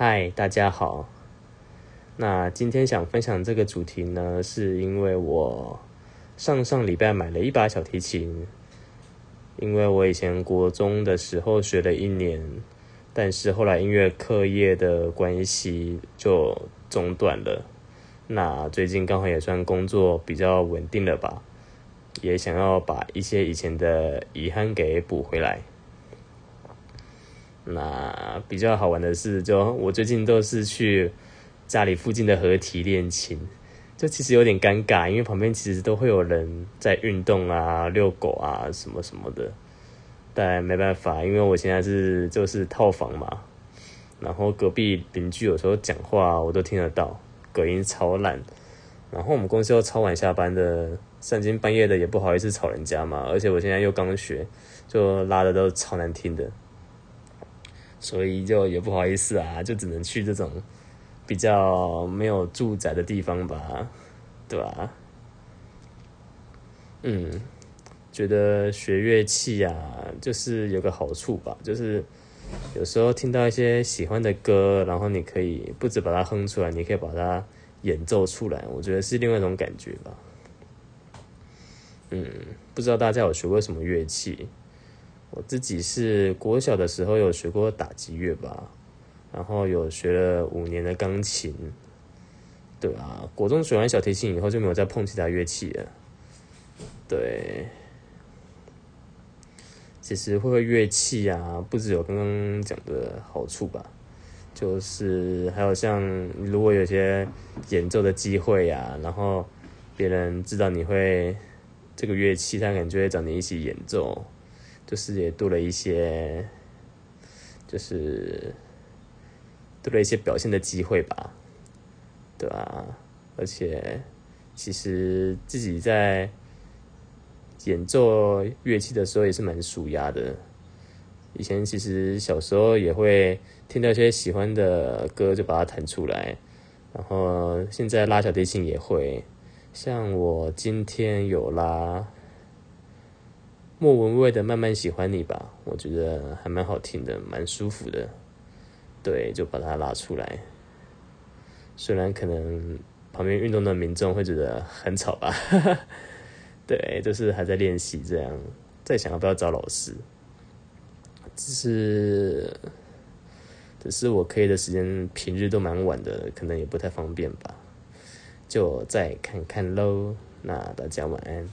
嗨，大家好。那今天想分享这个主题呢，是因为我上上礼拜买了一把小提琴，因为我以前国中的时候学了一年，但是后来音乐课业的关系就中断了。那最近刚好也算工作比较稳定了吧，也想要把一些以前的遗憾给补回来。那比较好玩的是，就我最近都是去家里附近的河堤练琴，就其实有点尴尬，因为旁边其实都会有人在运动啊、遛狗啊什么什么的。但没办法，因为我现在是就是套房嘛，然后隔壁邻居有时候讲话我都听得到。隔音超烂，然后我们公司又超晚下班的，三更半夜的也不好意思吵人家嘛。而且我现在又刚学，就拉的都超难听的，所以就也不好意思啊，就只能去这种比较没有住宅的地方吧，对吧？嗯，觉得学乐器啊，就是有个好处吧，就是有时候听到一些喜欢的歌，然后你可以不止把它哼出来，你可以把它。演奏出来，我觉得是另外一种感觉吧。嗯，不知道大家有学过什么乐器？我自己是国小的时候有学过打击乐吧，然后有学了五年的钢琴。对啊，国中学完小提琴以后就没有再碰其他乐器了。对，其实会会乐器啊，不只有刚刚讲的好处吧。就是还有像如果有些演奏的机会呀，然后别人知道你会这个乐器，他可能就会找你一起演奏，就是也多了一些，就是多了一些表现的机会吧，对吧？而且其实自己在演奏乐器的时候也是蛮舒压的。以前其实小时候也会听到一些喜欢的歌，就把它弹出来。然后现在拉小提琴也会，像我今天有拉莫文蔚的《慢慢喜欢你》吧，我觉得还蛮好听的，蛮舒服的。对，就把它拉出来。虽然可能旁边运动的民众会觉得很吵吧，对，就是还在练习这样，在想要不要找老师。只是，只是我可以的时间平日都蛮晚的，可能也不太方便吧，就再看看喽。那大家晚安。